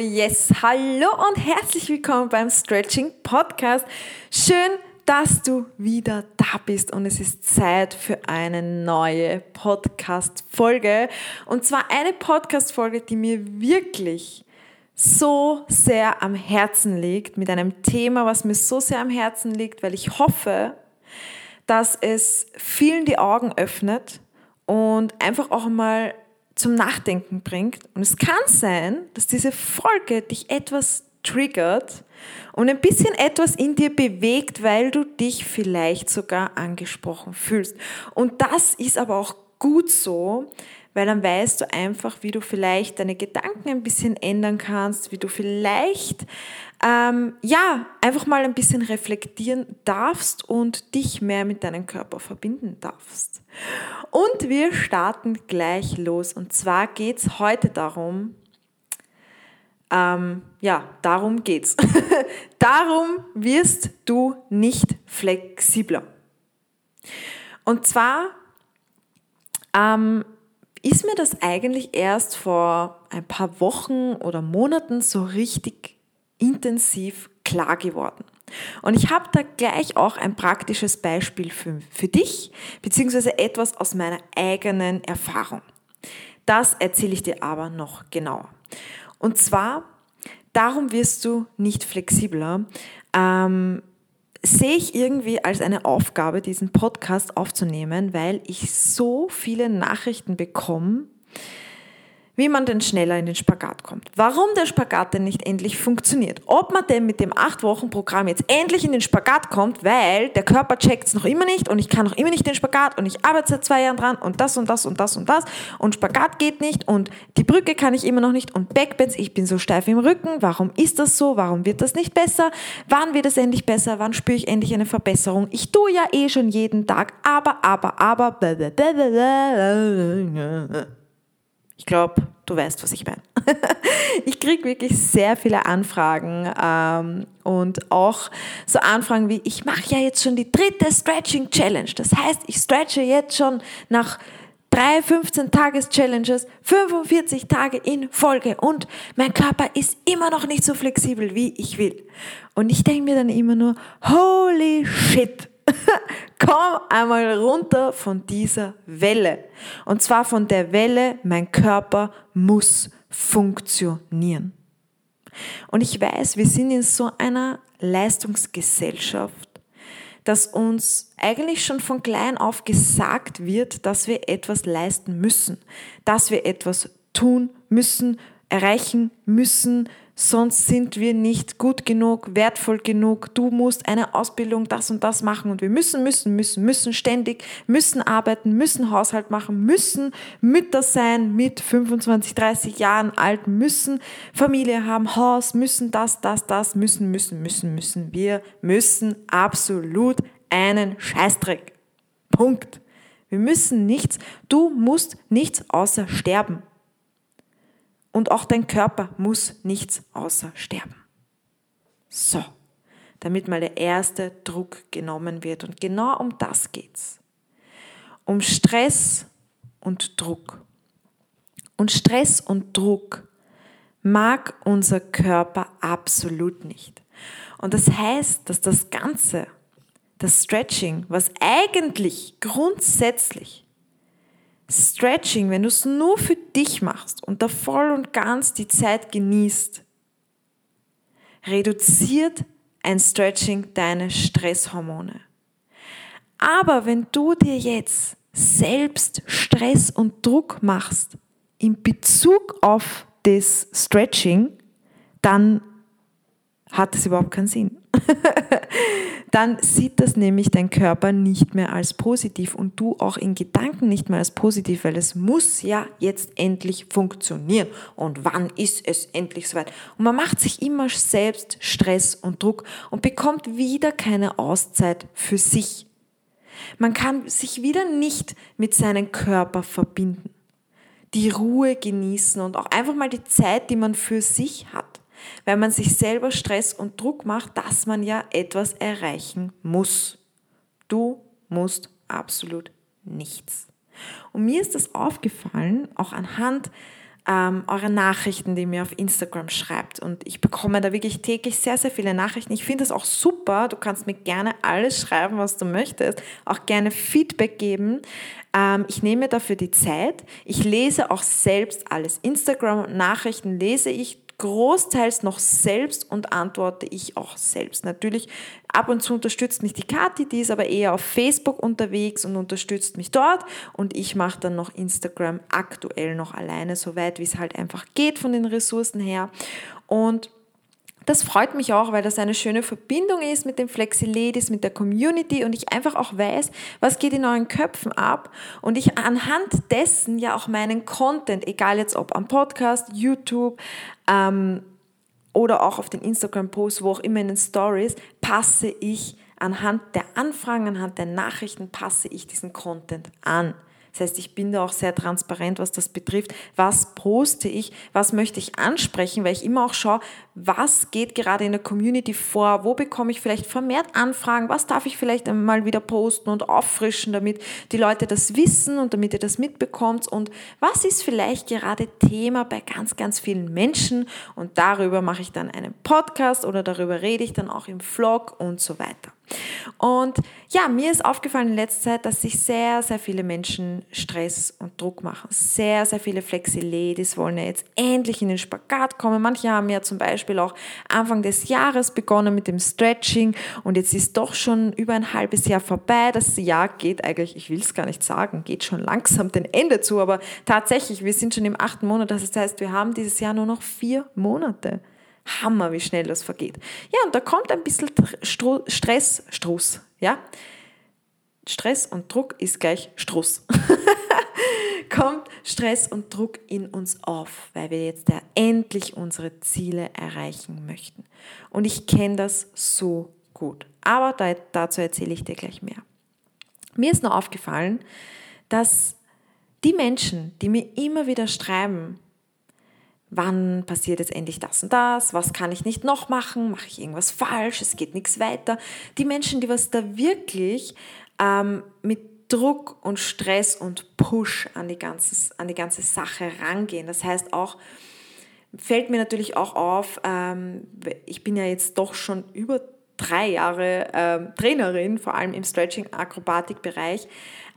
yes, hallo und herzlich willkommen beim Stretching Podcast. Schön, dass du wieder da bist und es ist Zeit für eine neue Podcast-Folge. Und zwar eine Podcast-Folge, die mir wirklich so sehr am Herzen liegt, mit einem Thema, was mir so sehr am Herzen liegt, weil ich hoffe, dass es vielen die Augen öffnet und einfach auch mal zum Nachdenken bringt. Und es kann sein, dass diese Folge dich etwas triggert und ein bisschen etwas in dir bewegt, weil du dich vielleicht sogar angesprochen fühlst. Und das ist aber auch gut so, weil dann weißt du einfach, wie du vielleicht deine Gedanken ein bisschen ändern kannst, wie du vielleicht ähm, ja einfach mal ein bisschen reflektieren darfst und dich mehr mit deinem Körper verbinden darfst. Und wir starten gleich los. Und zwar geht es heute darum, ähm, ja, darum geht's. darum wirst du nicht flexibler. Und zwar ähm, ist mir das eigentlich erst vor ein paar Wochen oder Monaten so richtig intensiv klar geworden. Und ich habe da gleich auch ein praktisches Beispiel für, für dich, beziehungsweise etwas aus meiner eigenen Erfahrung. Das erzähle ich dir aber noch genauer. Und zwar, darum wirst du nicht flexibler. Ähm, sehe ich irgendwie als eine Aufgabe, diesen Podcast aufzunehmen, weil ich so viele Nachrichten bekomme, wie man denn schneller in den Spagat kommt. Warum der Spagat denn nicht endlich funktioniert. Ob man denn mit dem 8-Wochen-Programm jetzt endlich in den Spagat kommt, weil der Körper checkt es noch immer nicht und ich kann noch immer nicht den Spagat und ich arbeite seit zwei Jahren dran und das und das und das und das und Spagat geht nicht und die Brücke kann ich immer noch nicht und Backbends, ich bin so steif im Rücken. Warum ist das so? Warum wird das nicht besser? Wann wird es endlich besser? Wann spüre ich endlich eine Verbesserung? Ich tue ja eh schon jeden Tag, aber, aber, aber, ich glaube, du weißt, was ich meine. ich kriege wirklich sehr viele Anfragen ähm, und auch so Anfragen wie, ich mache ja jetzt schon die dritte Stretching Challenge. Das heißt, ich stretche jetzt schon nach drei 15-Tages-Challenges 45 Tage in Folge und mein Körper ist immer noch nicht so flexibel, wie ich will. Und ich denke mir dann immer nur, holy shit, komm einmal runter von dieser Welle. Und zwar von der Welle, mein Körper muss funktionieren. Und ich weiß, wir sind in so einer Leistungsgesellschaft, dass uns eigentlich schon von klein auf gesagt wird, dass wir etwas leisten müssen, dass wir etwas tun müssen, erreichen müssen, sonst sind wir nicht gut genug, wertvoll genug. Du musst eine Ausbildung, das und das machen und wir müssen, müssen, müssen, müssen ständig, müssen arbeiten, müssen Haushalt machen, müssen Mütter sein mit 25, 30 Jahren alt, müssen Familie haben, Haus, müssen das, das, das, müssen, müssen, müssen, müssen. Wir müssen absolut einen Scheißdreck. Punkt. Wir müssen nichts. Du musst nichts außer sterben. Und auch dein Körper muss nichts außer sterben. So, damit mal der erste Druck genommen wird. Und genau um das geht's. Um Stress und Druck. Und Stress und Druck mag unser Körper absolut nicht. Und das heißt, dass das Ganze, das Stretching, was eigentlich grundsätzlich Stretching, wenn du es nur für dich machst und da voll und ganz die Zeit genießt, reduziert ein Stretching deine Stresshormone. Aber wenn du dir jetzt selbst Stress und Druck machst in Bezug auf das Stretching, dann hat es überhaupt keinen Sinn. dann sieht das nämlich dein Körper nicht mehr als positiv und du auch in Gedanken nicht mehr als positiv, weil es muss ja jetzt endlich funktionieren. Und wann ist es endlich soweit? Und man macht sich immer selbst Stress und Druck und bekommt wieder keine Auszeit für sich. Man kann sich wieder nicht mit seinem Körper verbinden, die Ruhe genießen und auch einfach mal die Zeit, die man für sich hat weil man sich selber Stress und Druck macht, dass man ja etwas erreichen muss. Du musst absolut nichts. Und mir ist das aufgefallen, auch anhand ähm, eure Nachrichten, die ihr mir auf Instagram schreibt. Und ich bekomme da wirklich täglich sehr, sehr viele Nachrichten. Ich finde das auch super. Du kannst mir gerne alles schreiben, was du möchtest. Auch gerne Feedback geben. Ähm, ich nehme dafür die Zeit. Ich lese auch selbst alles. Instagram und Nachrichten lese ich großteils noch selbst und antworte ich auch selbst. Natürlich, ab und zu unterstützt mich die Kathi, die ist aber eher auf Facebook unterwegs und unterstützt mich dort und ich mache dann noch Instagram aktuell noch alleine, soweit wie es halt einfach geht von den Ressourcen her. Und das freut mich auch, weil das eine schöne Verbindung ist mit den Flexi-Ladies, mit der Community und ich einfach auch weiß, was geht in euren Köpfen ab und ich anhand dessen ja auch meinen Content, egal jetzt ob am Podcast, YouTube ähm, oder auch auf den Instagram-Posts, wo auch immer in den Stories, passe ich anhand der Anfragen, anhand der Nachrichten, passe ich diesen Content an. Das heißt, ich bin da auch sehr transparent, was das betrifft. Was poste ich? Was möchte ich ansprechen? Weil ich immer auch schaue, was geht gerade in der Community vor? Wo bekomme ich vielleicht vermehrt Anfragen? Was darf ich vielleicht einmal wieder posten und auffrischen, damit die Leute das wissen und damit ihr das mitbekommt? Und was ist vielleicht gerade Thema bei ganz, ganz vielen Menschen? Und darüber mache ich dann einen Podcast oder darüber rede ich dann auch im Vlog und so weiter. Und ja, mir ist aufgefallen in letzter Zeit, dass sich sehr, sehr viele Menschen Stress und Druck machen. Sehr, sehr viele Flexi-Ladies wollen ja jetzt endlich in den Spagat kommen. Manche haben ja zum Beispiel auch Anfang des Jahres begonnen mit dem Stretching und jetzt ist doch schon über ein halbes Jahr vorbei. Das Jahr geht eigentlich, ich will es gar nicht sagen, geht schon langsam den Ende zu, aber tatsächlich, wir sind schon im achten Monat. Das heißt, wir haben dieses Jahr nur noch vier Monate. Hammer, wie schnell das vergeht. Ja, und da kommt ein bisschen Stress, Struss, ja. Stress und Druck ist gleich Struss. kommt Stress und Druck in uns auf, weil wir jetzt ja endlich unsere Ziele erreichen möchten. Und ich kenne das so gut. Aber dazu erzähle ich dir gleich mehr. Mir ist nur aufgefallen, dass die Menschen, die mir immer wieder schreiben, wann passiert jetzt endlich das und das, was kann ich nicht noch machen, mache ich irgendwas falsch, es geht nichts weiter. Die Menschen, die was da wirklich ähm, mit Druck und Stress und Push an die, ganze, an die ganze Sache rangehen. Das heißt auch, fällt mir natürlich auch auf, ähm, ich bin ja jetzt doch schon über drei Jahre ähm, Trainerin, vor allem im Stretching-Akrobatik-Bereich.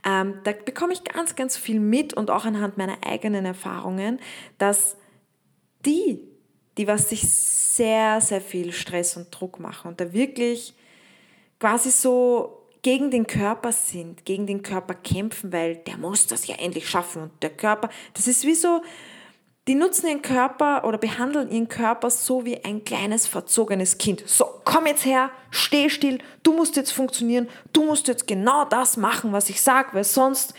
Ähm, da bekomme ich ganz, ganz viel mit und auch anhand meiner eigenen Erfahrungen, dass die, die was sich sehr, sehr viel Stress und Druck machen und da wirklich quasi so gegen den Körper sind, gegen den Körper kämpfen, weil der muss das ja endlich schaffen und der Körper, das ist wie so, die nutzen ihren Körper oder behandeln ihren Körper so wie ein kleines verzogenes Kind. So, komm jetzt her, steh still, du musst jetzt funktionieren, du musst jetzt genau das machen, was ich sage, weil sonst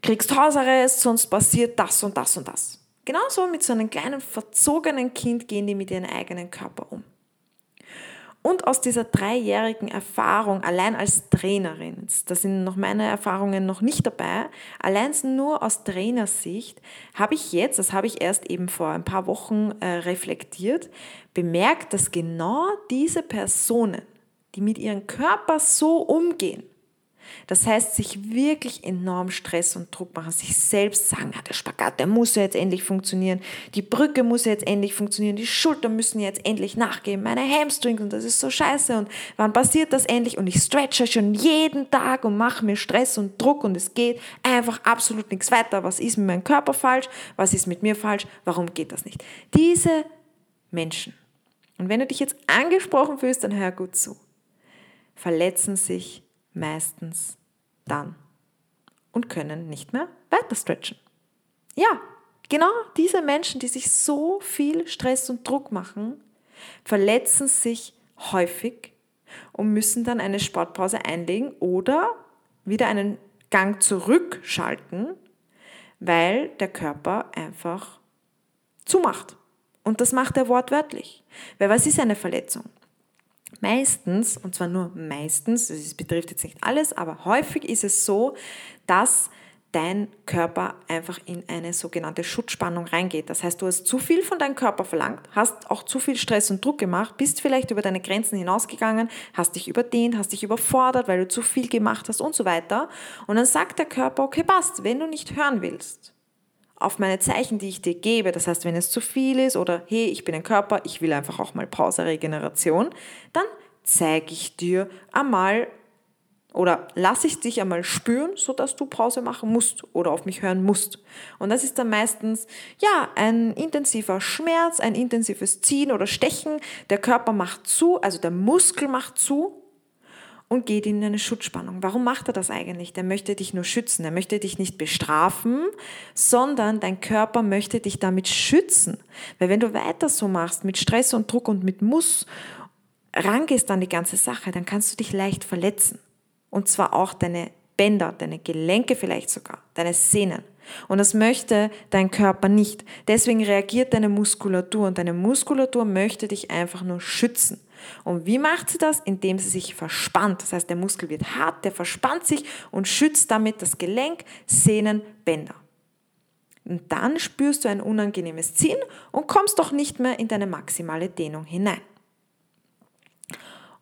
kriegst Hausarrest, sonst passiert das und das und das. Genauso mit so einem kleinen verzogenen Kind gehen die mit ihrem eigenen Körper um. Und aus dieser dreijährigen Erfahrung, allein als Trainerin, da sind noch meine Erfahrungen noch nicht dabei, allein nur aus Trainersicht, habe ich jetzt, das habe ich erst eben vor ein paar Wochen äh, reflektiert, bemerkt, dass genau diese Personen, die mit ihrem Körper so umgehen, das heißt, sich wirklich enorm Stress und Druck machen, sich selbst sagen, ja, der Spagat, der muss ja jetzt endlich funktionieren, die Brücke muss ja jetzt endlich funktionieren, die Schultern müssen jetzt endlich nachgeben, meine Hamstrings und das ist so scheiße und wann passiert das endlich und ich stretche schon jeden Tag und mache mir Stress und Druck und es geht einfach absolut nichts weiter. Was ist mit meinem Körper falsch? Was ist mit mir falsch? Warum geht das nicht? Diese Menschen, und wenn du dich jetzt angesprochen fühlst, dann hör gut zu, verletzen sich meistens dann und können nicht mehr weiter stretchen. Ja, genau diese Menschen, die sich so viel Stress und Druck machen, verletzen sich häufig und müssen dann eine Sportpause einlegen oder wieder einen Gang zurückschalten, weil der Körper einfach zumacht. Und das macht er wortwörtlich. Weil was ist eine Verletzung? Meistens, und zwar nur meistens, es betrifft jetzt nicht alles, aber häufig ist es so, dass dein Körper einfach in eine sogenannte Schutzspannung reingeht. Das heißt, du hast zu viel von deinem Körper verlangt, hast auch zu viel Stress und Druck gemacht, bist vielleicht über deine Grenzen hinausgegangen, hast dich überdehnt, hast dich überfordert, weil du zu viel gemacht hast und so weiter. Und dann sagt der Körper, okay, passt, wenn du nicht hören willst, auf meine Zeichen, die ich dir gebe, das heißt, wenn es zu viel ist oder hey, ich bin ein Körper, ich will einfach auch mal Pause, Regeneration, dann zeige ich dir einmal oder lasse ich dich einmal spüren, sodass du Pause machen musst oder auf mich hören musst. Und das ist dann meistens, ja, ein intensiver Schmerz, ein intensives Ziehen oder Stechen. Der Körper macht zu, also der Muskel macht zu und geht in eine Schutzspannung. Warum macht er das eigentlich? Der möchte dich nur schützen. Er möchte dich nicht bestrafen, sondern dein Körper möchte dich damit schützen. Weil wenn du weiter so machst, mit Stress und Druck und mit Muss, rangehst an die ganze Sache, dann kannst du dich leicht verletzen. Und zwar auch deine Bänder, deine Gelenke vielleicht sogar, deine Sehnen. Und das möchte dein Körper nicht. Deswegen reagiert deine Muskulatur und deine Muskulatur möchte dich einfach nur schützen. Und wie macht sie das? Indem sie sich verspannt. Das heißt, der Muskel wird hart, der verspannt sich und schützt damit das Gelenk, Sehnen, Bänder. Und dann spürst du ein unangenehmes Ziehen und kommst doch nicht mehr in deine maximale Dehnung hinein.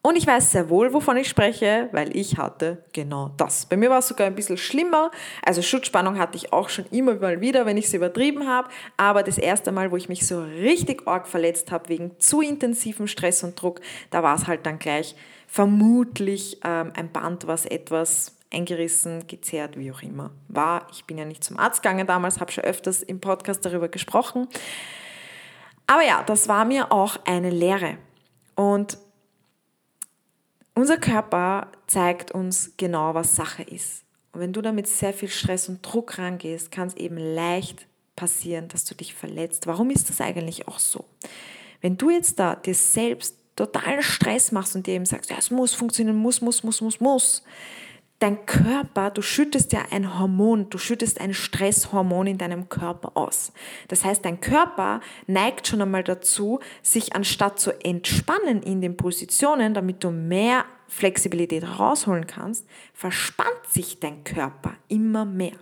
Und ich weiß sehr wohl, wovon ich spreche, weil ich hatte genau das. Bei mir war es sogar ein bisschen schlimmer. Also Schutzspannung hatte ich auch schon immer mal wieder, wenn ich sie übertrieben habe. Aber das erste Mal, wo ich mich so richtig arg verletzt habe wegen zu intensivem Stress und Druck, da war es halt dann gleich vermutlich ähm, ein Band, was etwas eingerissen, gezerrt, wie auch immer war. Ich bin ja nicht zum Arzt gegangen damals, habe schon öfters im Podcast darüber gesprochen. Aber ja, das war mir auch eine Lehre. Und unser Körper zeigt uns genau, was Sache ist. Und wenn du damit sehr viel Stress und Druck rangehst, kann es eben leicht passieren, dass du dich verletzt. Warum ist das eigentlich auch so? Wenn du jetzt da dir selbst totalen Stress machst und dir eben sagst, ja, es muss funktionieren, muss, muss, muss, muss, muss, dein Körper, du schüttest ja ein Hormon, du schüttest ein Stresshormon in deinem Körper aus. Das heißt, dein Körper neigt schon einmal dazu, sich anstatt zu entspannen in den Positionen, damit du mehr Flexibilität rausholen kannst, verspannt sich dein Körper immer mehr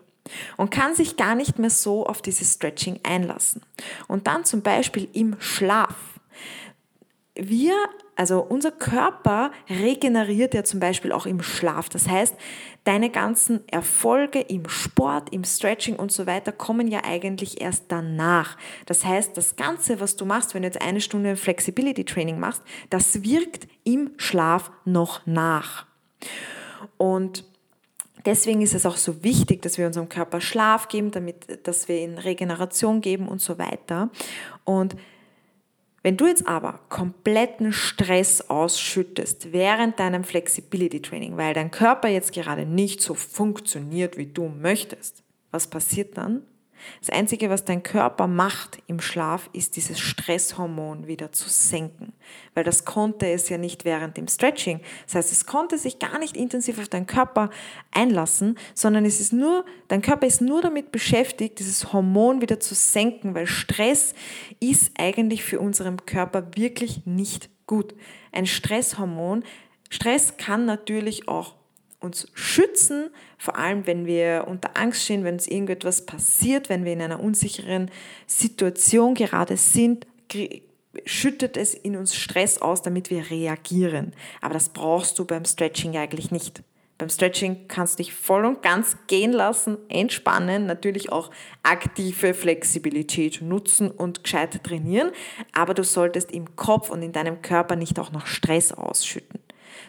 und kann sich gar nicht mehr so auf dieses Stretching einlassen. Und dann zum Beispiel im Schlaf. Wir also unser Körper regeneriert ja zum Beispiel auch im Schlaf. Das heißt, deine ganzen Erfolge im Sport, im Stretching und so weiter kommen ja eigentlich erst danach. Das heißt, das Ganze, was du machst, wenn du jetzt eine Stunde Flexibility Training machst, das wirkt im Schlaf noch nach. Und Deswegen ist es auch so wichtig, dass wir unserem Körper Schlaf geben, damit, dass wir ihn Regeneration geben und so weiter. Und wenn du jetzt aber kompletten Stress ausschüttest während deinem Flexibility Training, weil dein Körper jetzt gerade nicht so funktioniert, wie du möchtest, was passiert dann? Das Einzige, was dein Körper macht im Schlaf, ist dieses Stresshormon wieder zu senken, weil das konnte es ja nicht während dem Stretching. Das heißt, es konnte sich gar nicht intensiv auf deinen Körper einlassen, sondern es ist nur, dein Körper ist nur damit beschäftigt, dieses Hormon wieder zu senken, weil Stress ist eigentlich für unseren Körper wirklich nicht gut. Ein Stresshormon, Stress kann natürlich auch uns schützen, vor allem wenn wir unter Angst stehen, wenn uns irgendetwas passiert, wenn wir in einer unsicheren Situation gerade sind, schüttet es in uns Stress aus, damit wir reagieren. Aber das brauchst du beim Stretching eigentlich nicht. Beim Stretching kannst du dich voll und ganz gehen lassen, entspannen, natürlich auch aktive Flexibilität nutzen und gescheit trainieren, aber du solltest im Kopf und in deinem Körper nicht auch noch Stress ausschütten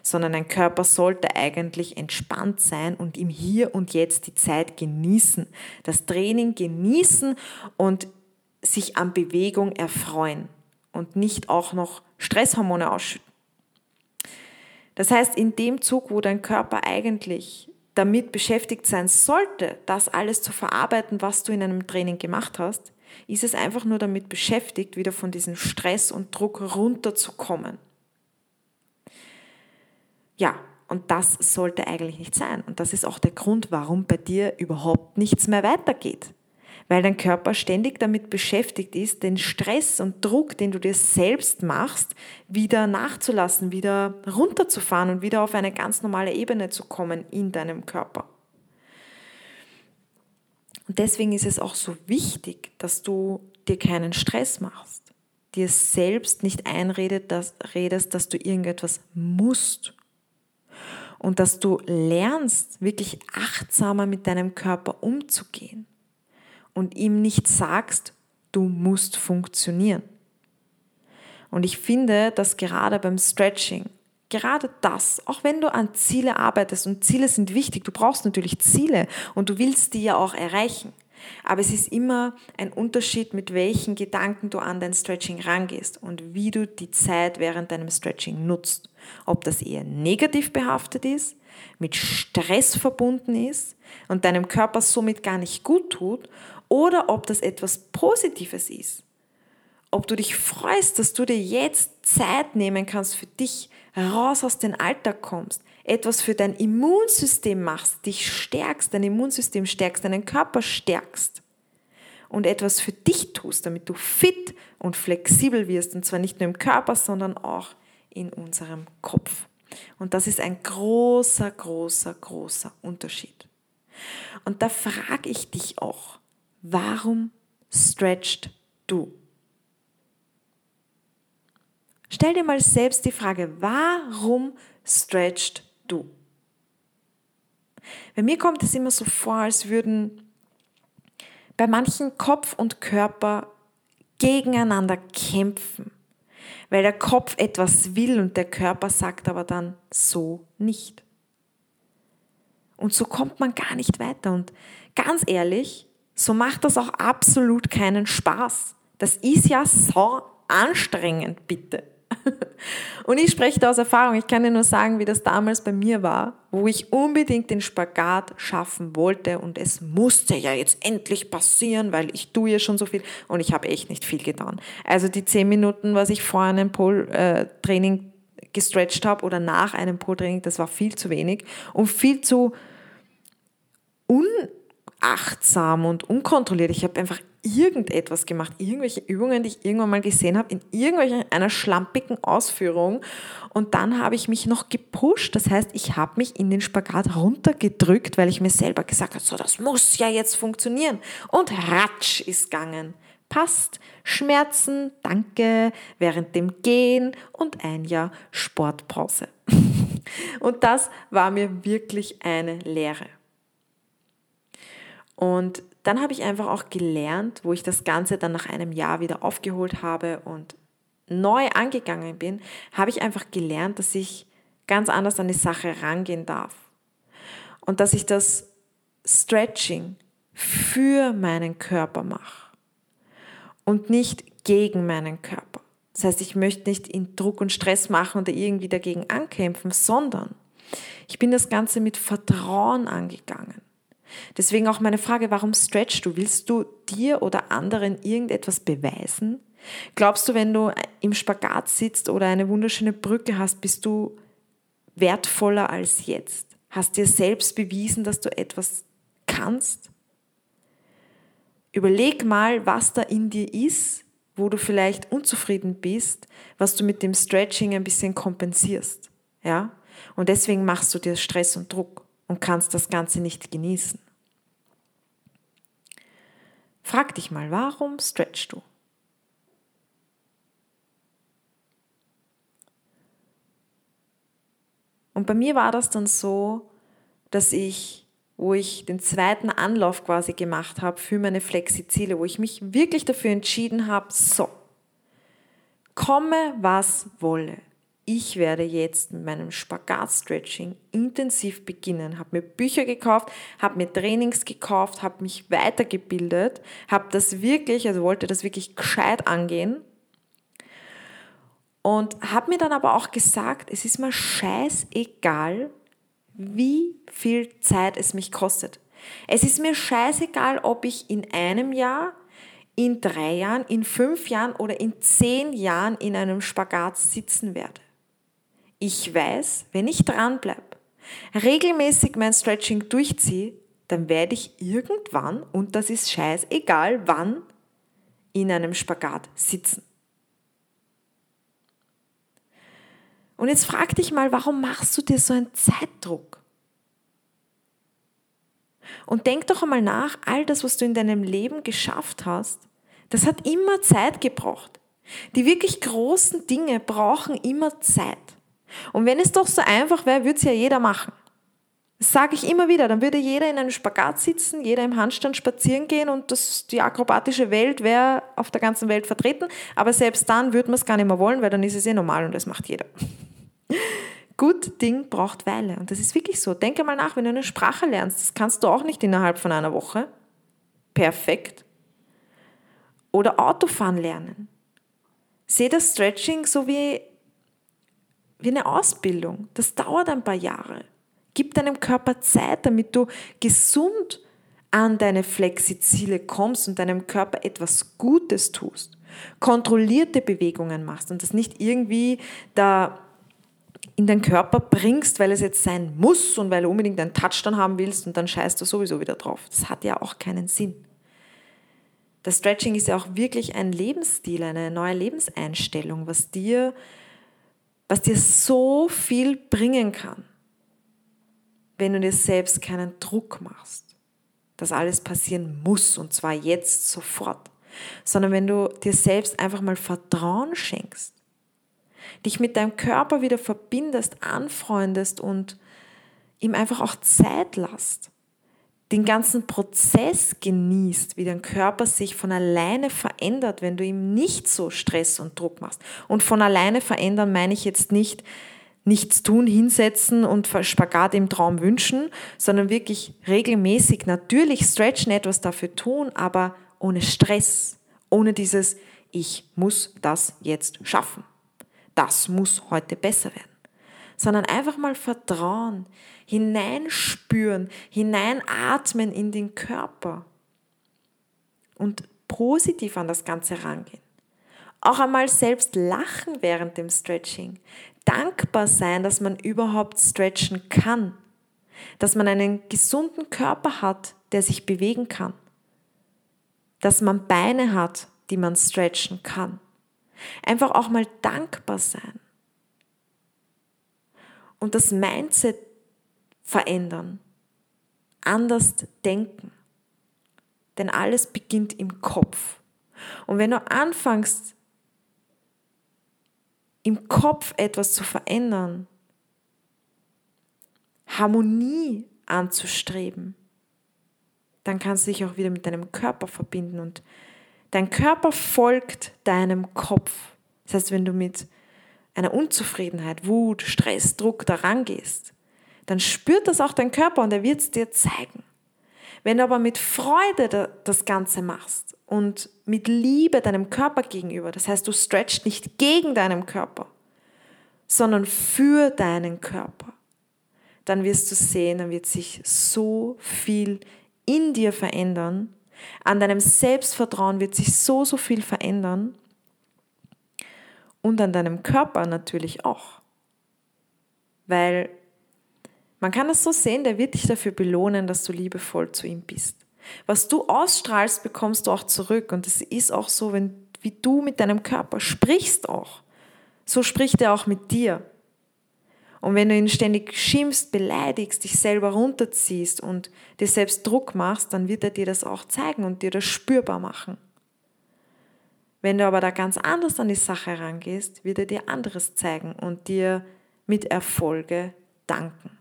sondern dein Körper sollte eigentlich entspannt sein und im Hier und Jetzt die Zeit genießen, das Training genießen und sich an Bewegung erfreuen und nicht auch noch Stresshormone ausschütten. Das heißt, in dem Zug, wo dein Körper eigentlich damit beschäftigt sein sollte, das alles zu verarbeiten, was du in einem Training gemacht hast, ist es einfach nur damit beschäftigt, wieder von diesem Stress und Druck runterzukommen. Ja, und das sollte eigentlich nicht sein. Und das ist auch der Grund, warum bei dir überhaupt nichts mehr weitergeht. Weil dein Körper ständig damit beschäftigt ist, den Stress und Druck, den du dir selbst machst, wieder nachzulassen, wieder runterzufahren und wieder auf eine ganz normale Ebene zu kommen in deinem Körper. Und deswegen ist es auch so wichtig, dass du dir keinen Stress machst, dir selbst nicht einredest, dass, dass du irgendetwas musst und dass du lernst, wirklich achtsamer mit deinem Körper umzugehen und ihm nicht sagst, du musst funktionieren. Und ich finde, dass gerade beim Stretching, gerade das, auch wenn du an Ziele arbeitest und Ziele sind wichtig, du brauchst natürlich Ziele und du willst die ja auch erreichen. Aber es ist immer ein Unterschied, mit welchen Gedanken du an dein Stretching rangehst und wie du die Zeit während deinem Stretching nutzt. Ob das eher negativ behaftet ist, mit Stress verbunden ist und deinem Körper somit gar nicht gut tut, oder ob das etwas Positives ist. Ob du dich freust, dass du dir jetzt Zeit nehmen kannst für dich, raus aus dem Alltag kommst, etwas für dein Immunsystem machst, dich stärkst, dein Immunsystem stärkst, deinen Körper stärkst und etwas für dich tust, damit du fit und flexibel wirst, und zwar nicht nur im Körper, sondern auch in unserem Kopf. Und das ist ein großer, großer, großer Unterschied. Und da frage ich dich auch, warum stretcht du? Stell dir mal selbst die Frage, warum stretcht du? Bei mir kommt es immer so vor, als würden bei manchen Kopf und Körper gegeneinander kämpfen, weil der Kopf etwas will und der Körper sagt aber dann so nicht. Und so kommt man gar nicht weiter. Und ganz ehrlich, so macht das auch absolut keinen Spaß. Das ist ja so anstrengend, bitte. Und ich spreche da aus Erfahrung. Ich kann dir nur sagen, wie das damals bei mir war, wo ich unbedingt den Spagat schaffen wollte und es musste ja jetzt endlich passieren, weil ich tue ja schon so viel und ich habe echt nicht viel getan. Also die zehn Minuten, was ich vor einem Pole-Training gestretched habe oder nach einem Pole-Training, das war viel zu wenig und viel zu unachtsam und unkontrolliert. Ich habe einfach irgendetwas gemacht, irgendwelche Übungen, die ich irgendwann mal gesehen habe, in irgendeiner schlampigen Ausführung. Und dann habe ich mich noch gepusht. Das heißt, ich habe mich in den Spagat runtergedrückt, weil ich mir selber gesagt habe, so, das muss ja jetzt funktionieren. Und ratsch ist gegangen. Passt. Schmerzen, danke, während dem Gehen und ein Jahr Sportpause. Und das war mir wirklich eine Lehre. Und dann habe ich einfach auch gelernt, wo ich das Ganze dann nach einem Jahr wieder aufgeholt habe und neu angegangen bin, habe ich einfach gelernt, dass ich ganz anders an die Sache rangehen darf. Und dass ich das Stretching für meinen Körper mache und nicht gegen meinen Körper. Das heißt, ich möchte nicht in Druck und Stress machen oder irgendwie dagegen ankämpfen, sondern ich bin das Ganze mit Vertrauen angegangen. Deswegen auch meine Frage, warum stretchst du? Willst du dir oder anderen irgendetwas beweisen? Glaubst du, wenn du im Spagat sitzt oder eine wunderschöne Brücke hast, bist du wertvoller als jetzt? Hast dir selbst bewiesen, dass du etwas kannst? Überleg mal, was da in dir ist, wo du vielleicht unzufrieden bist, was du mit dem Stretching ein bisschen kompensierst. Ja? Und deswegen machst du dir Stress und Druck und kannst das Ganze nicht genießen. Frag dich mal, warum stretchst du? Und bei mir war das dann so, dass ich, wo ich den zweiten Anlauf quasi gemacht habe für meine Flexi-Ziele, wo ich mich wirklich dafür entschieden habe, so, komme was wolle ich werde jetzt mit meinem Spagat-Stretching intensiv beginnen. Habe mir Bücher gekauft, habe mir Trainings gekauft, habe mich weitergebildet, habe das wirklich, also wollte das wirklich gescheit angehen und habe mir dann aber auch gesagt, es ist mir scheißegal, wie viel Zeit es mich kostet. Es ist mir scheißegal, ob ich in einem Jahr, in drei Jahren, in fünf Jahren oder in zehn Jahren in einem Spagat sitzen werde. Ich weiß, wenn ich dranbleibe, regelmäßig mein Stretching durchziehe, dann werde ich irgendwann, und das ist scheißegal wann, in einem Spagat sitzen. Und jetzt frag dich mal, warum machst du dir so einen Zeitdruck? Und denk doch einmal nach, all das, was du in deinem Leben geschafft hast, das hat immer Zeit gebraucht. Die wirklich großen Dinge brauchen immer Zeit. Und wenn es doch so einfach wäre, würde es ja jeder machen. Das sage ich immer wieder. Dann würde jeder in einem Spagat sitzen, jeder im Handstand spazieren gehen und das, die akrobatische Welt wäre auf der ganzen Welt vertreten. Aber selbst dann würde man es gar nicht mehr wollen, weil dann ist es eh normal und das macht jeder. Gut Ding braucht Weile. Und das ist wirklich so. Denke mal nach, wenn du eine Sprache lernst, das kannst du auch nicht innerhalb von einer Woche. Perfekt. Oder Autofahren lernen. Sehe das Stretching so wie, wie eine Ausbildung. Das dauert ein paar Jahre. Gib deinem Körper Zeit, damit du gesund an deine Flexiziele kommst und deinem Körper etwas Gutes tust. Kontrollierte Bewegungen machst und das nicht irgendwie da in deinen Körper bringst, weil es jetzt sein muss und weil du unbedingt einen Touchdown haben willst und dann scheißt du sowieso wieder drauf. Das hat ja auch keinen Sinn. Das Stretching ist ja auch wirklich ein Lebensstil, eine neue Lebenseinstellung, was dir, was dir so viel bringen kann wenn du dir selbst keinen Druck machst, dass alles passieren muss und zwar jetzt sofort, sondern wenn du dir selbst einfach mal Vertrauen schenkst, dich mit deinem Körper wieder verbindest, anfreundest und ihm einfach auch Zeit lässt, den ganzen Prozess genießt, wie dein Körper sich von alleine verändert, wenn du ihm nicht so Stress und Druck machst. Und von alleine verändern meine ich jetzt nicht, nichts tun, hinsetzen und Spagat im Traum wünschen, sondern wirklich regelmäßig natürlich stretchen, etwas dafür tun, aber ohne Stress, ohne dieses, ich muss das jetzt schaffen. Das muss heute besser werden. Sondern einfach mal vertrauen, hineinspüren, hineinatmen in den Körper und positiv an das Ganze rangehen. Auch einmal selbst lachen während dem Stretching dankbar sein, dass man überhaupt stretchen kann, dass man einen gesunden Körper hat, der sich bewegen kann, dass man Beine hat, die man stretchen kann. Einfach auch mal dankbar sein und das Mindset verändern, anders denken. Denn alles beginnt im Kopf. Und wenn du anfängst, im Kopf etwas zu verändern, Harmonie anzustreben, dann kannst du dich auch wieder mit deinem Körper verbinden und dein Körper folgt deinem Kopf. Das heißt, wenn du mit einer Unzufriedenheit, Wut, Stress, Druck daran gehst, dann spürt das auch dein Körper und er wird es dir zeigen. Wenn du aber mit Freude das Ganze machst, und mit Liebe deinem Körper gegenüber. Das heißt, du stretchst nicht gegen deinen Körper, sondern für deinen Körper. Dann wirst du sehen, dann wird sich so viel in dir verändern. An deinem Selbstvertrauen wird sich so, so viel verändern. Und an deinem Körper natürlich auch. Weil man kann es so sehen, der wird dich dafür belohnen, dass du liebevoll zu ihm bist. Was du ausstrahlst, bekommst du auch zurück. Und es ist auch so, wenn, wie du mit deinem Körper sprichst auch. So spricht er auch mit dir. Und wenn du ihn ständig schimpfst, beleidigst, dich selber runterziehst und dir selbst Druck machst, dann wird er dir das auch zeigen und dir das spürbar machen. Wenn du aber da ganz anders an die Sache herangehst, wird er dir anderes zeigen und dir mit Erfolge danken.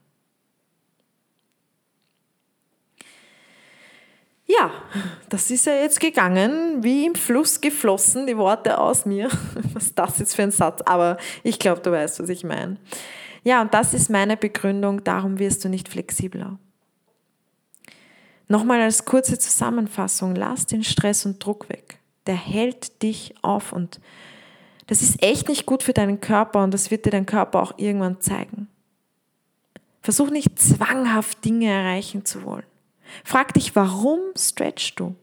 Ja, das ist ja jetzt gegangen, wie im Fluss geflossen, die Worte aus mir. Was ist das jetzt für ein Satz? Aber ich glaube, du weißt, was ich meine. Ja, und das ist meine Begründung, darum wirst du nicht flexibler. Nochmal als kurze Zusammenfassung, lass den Stress und Druck weg. Der hält dich auf und das ist echt nicht gut für deinen Körper und das wird dir dein Körper auch irgendwann zeigen. Versuch nicht zwanghaft Dinge erreichen zu wollen. Frag dich, warum stretchst du?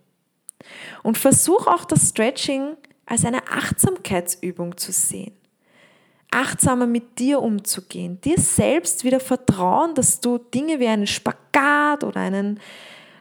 Und versuch auch das Stretching als eine Achtsamkeitsübung zu sehen. Achtsamer mit dir umzugehen, dir selbst wieder vertrauen, dass du Dinge wie einen Spagat oder einen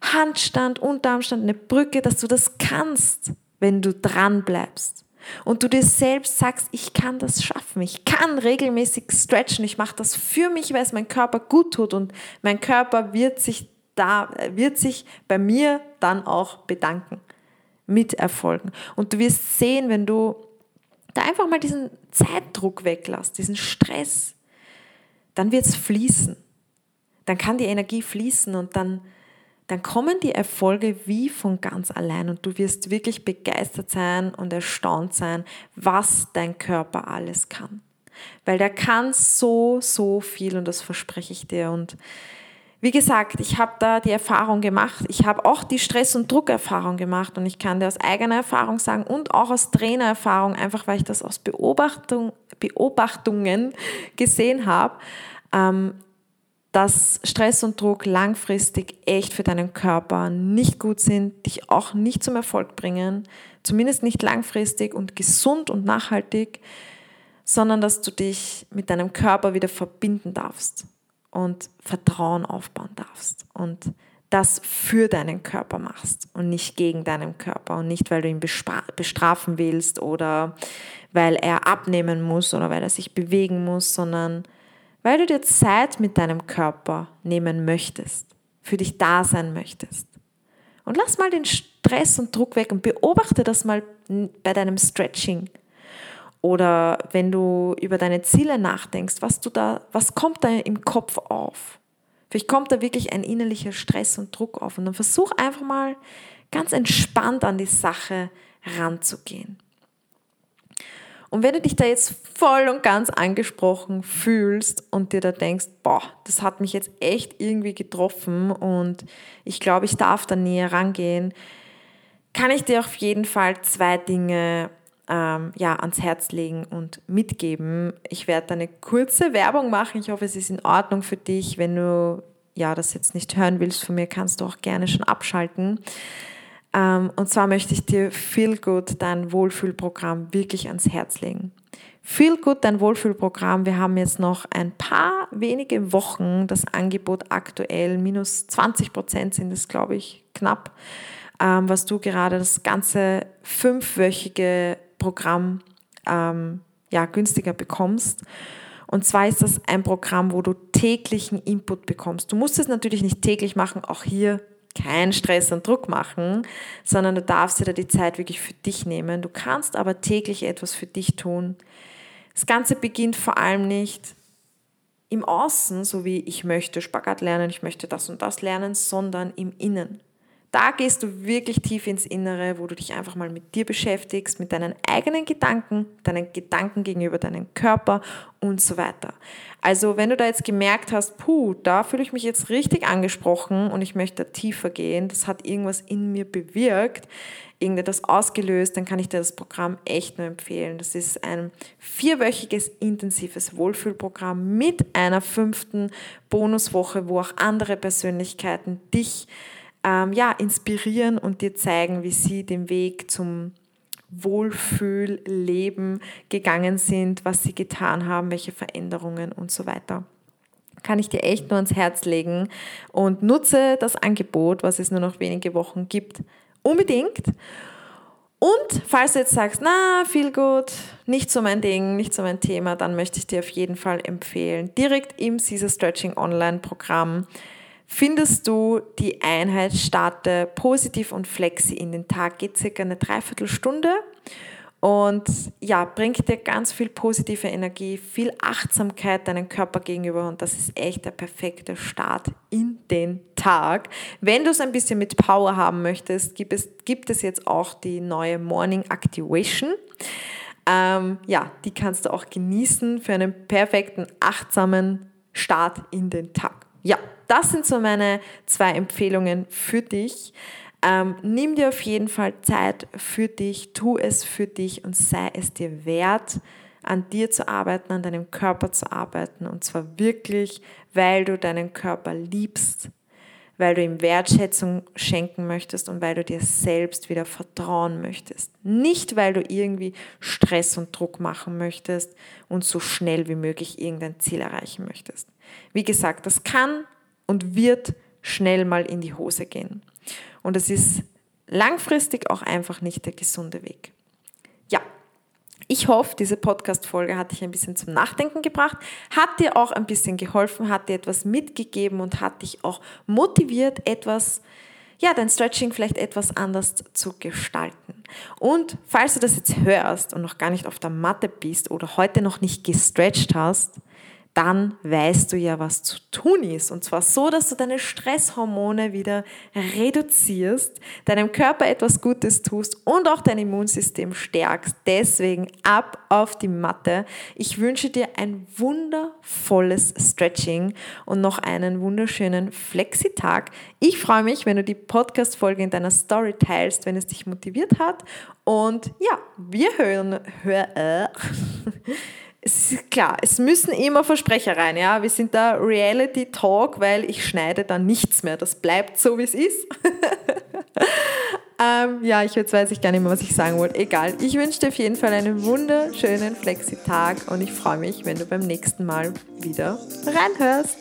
Handstand, Unterarmstand, eine Brücke, dass du das kannst, wenn du dran bleibst. Und du dir selbst sagst, ich kann das schaffen, ich kann regelmäßig stretchen, ich mache das für mich, weil es mein Körper gut tut und mein Körper wird sich da wird sich bei mir dann auch bedanken mit Erfolgen. Und du wirst sehen, wenn du da einfach mal diesen Zeitdruck weglässt, diesen Stress, dann wird es fließen. dann kann die Energie fließen und dann, dann kommen die Erfolge wie von ganz allein und du wirst wirklich begeistert sein und erstaunt sein, was dein Körper alles kann. Weil der kann so, so viel und das verspreche ich dir. Und wie gesagt, ich habe da die Erfahrung gemacht. Ich habe auch die Stress- und Druckerfahrung gemacht und ich kann dir aus eigener Erfahrung sagen und auch aus Trainererfahrung, einfach weil ich das aus Beobachtung, Beobachtungen gesehen habe, ähm, dass Stress und Druck langfristig echt für deinen Körper nicht gut sind, dich auch nicht zum Erfolg bringen, zumindest nicht langfristig und gesund und nachhaltig, sondern dass du dich mit deinem Körper wieder verbinden darfst und Vertrauen aufbauen darfst und das für deinen Körper machst und nicht gegen deinen Körper und nicht, weil du ihn bestrafen willst oder weil er abnehmen muss oder weil er sich bewegen muss, sondern weil du dir Zeit mit deinem Körper nehmen möchtest, für dich da sein möchtest. Und lass mal den Stress und Druck weg und beobachte das mal bei deinem Stretching oder wenn du über deine Ziele nachdenkst, was du da, was kommt da im Kopf auf? Vielleicht kommt da wirklich ein innerlicher Stress und Druck auf und dann versuch einfach mal ganz entspannt an die Sache ranzugehen. Und wenn du dich da jetzt voll und ganz angesprochen fühlst und dir da denkst, boah, das hat mich jetzt echt irgendwie getroffen und ich glaube, ich darf da näher rangehen, kann ich dir auf jeden Fall zwei Dinge ähm, ja, ans Herz legen und mitgeben. Ich werde eine kurze Werbung machen. Ich hoffe, es ist in Ordnung für dich. Wenn du ja, das jetzt nicht hören willst von mir, kannst du auch gerne schon abschalten. Ähm, und zwar möchte ich dir Feel Good, dein Wohlfühlprogramm, wirklich ans Herz legen. Feel Good, dein Wohlfühlprogramm. Wir haben jetzt noch ein paar wenige Wochen das Angebot aktuell. Minus 20 Prozent sind es, glaube ich, knapp, ähm, was du gerade das ganze fünfwöchige Programm ähm, ja, günstiger bekommst. Und zwar ist das ein Programm, wo du täglichen Input bekommst. Du musst es natürlich nicht täglich machen, auch hier kein Stress und Druck machen, sondern du darfst dir da die Zeit wirklich für dich nehmen. Du kannst aber täglich etwas für dich tun. Das Ganze beginnt vor allem nicht im Außen, so wie ich möchte Spagat lernen, ich möchte das und das lernen, sondern im Innen. Da gehst du wirklich tief ins Innere, wo du dich einfach mal mit dir beschäftigst, mit deinen eigenen Gedanken, deinen Gedanken gegenüber deinem Körper und so weiter. Also wenn du da jetzt gemerkt hast, puh, da fühle ich mich jetzt richtig angesprochen und ich möchte tiefer gehen, das hat irgendwas in mir bewirkt, irgendetwas ausgelöst, dann kann ich dir das Programm echt nur empfehlen. Das ist ein vierwöchiges intensives Wohlfühlprogramm mit einer fünften Bonuswoche, wo auch andere Persönlichkeiten dich ähm, ja, inspirieren und dir zeigen, wie sie den Weg zum Wohlfühlleben gegangen sind, was sie getan haben, welche Veränderungen und so weiter. Kann ich dir echt nur ans Herz legen und nutze das Angebot, was es nur noch wenige Wochen gibt, unbedingt. Und falls du jetzt sagst, na, viel gut, nicht so mein Ding, nicht so mein Thema, dann möchte ich dir auf jeden Fall empfehlen, direkt im Caesar Stretching Online Programm findest du die Einheit Starte positiv und flexi in den Tag. Geht circa eine Dreiviertelstunde und ja, bringt dir ganz viel positive Energie, viel Achtsamkeit deinem Körper gegenüber und das ist echt der perfekte Start in den Tag. Wenn du es ein bisschen mit Power haben möchtest, gibt es, gibt es jetzt auch die neue Morning Activation. Ähm, ja, die kannst du auch genießen für einen perfekten, achtsamen Start in den Tag. Ja, das sind so meine zwei Empfehlungen für dich. Ähm, nimm dir auf jeden Fall Zeit für dich, tu es für dich und sei es dir wert, an dir zu arbeiten, an deinem Körper zu arbeiten. Und zwar wirklich, weil du deinen Körper liebst, weil du ihm Wertschätzung schenken möchtest und weil du dir selbst wieder vertrauen möchtest. Nicht, weil du irgendwie Stress und Druck machen möchtest und so schnell wie möglich irgendein Ziel erreichen möchtest. Wie gesagt, das kann und wird schnell mal in die Hose gehen. Und es ist langfristig auch einfach nicht der gesunde Weg. Ja, ich hoffe, diese Podcast-Folge hat dich ein bisschen zum Nachdenken gebracht, hat dir auch ein bisschen geholfen, hat dir etwas mitgegeben und hat dich auch motiviert, etwas, ja, dein Stretching vielleicht etwas anders zu gestalten. Und falls du das jetzt hörst und noch gar nicht auf der Matte bist oder heute noch nicht gestretched hast, dann weißt du ja, was zu tun ist. Und zwar so, dass du deine Stresshormone wieder reduzierst, deinem Körper etwas Gutes tust und auch dein Immunsystem stärkst. Deswegen ab auf die Matte. Ich wünsche dir ein wundervolles Stretching und noch einen wunderschönen Flexitag. Ich freue mich, wenn du die Podcast-Folge in deiner Story teilst, wenn es dich motiviert hat. Und ja, wir hören, hör, äh, es ist klar, es müssen immer Versprecher rein, ja. Wir sind da Reality Talk, weil ich schneide da nichts mehr. Das bleibt so, wie es ist. ähm, ja, ich jetzt weiß ich gar nicht mehr, was ich sagen wollte. Egal. Ich wünsche dir auf jeden Fall einen wunderschönen Flexi-Tag und ich freue mich, wenn du beim nächsten Mal wieder reinhörst.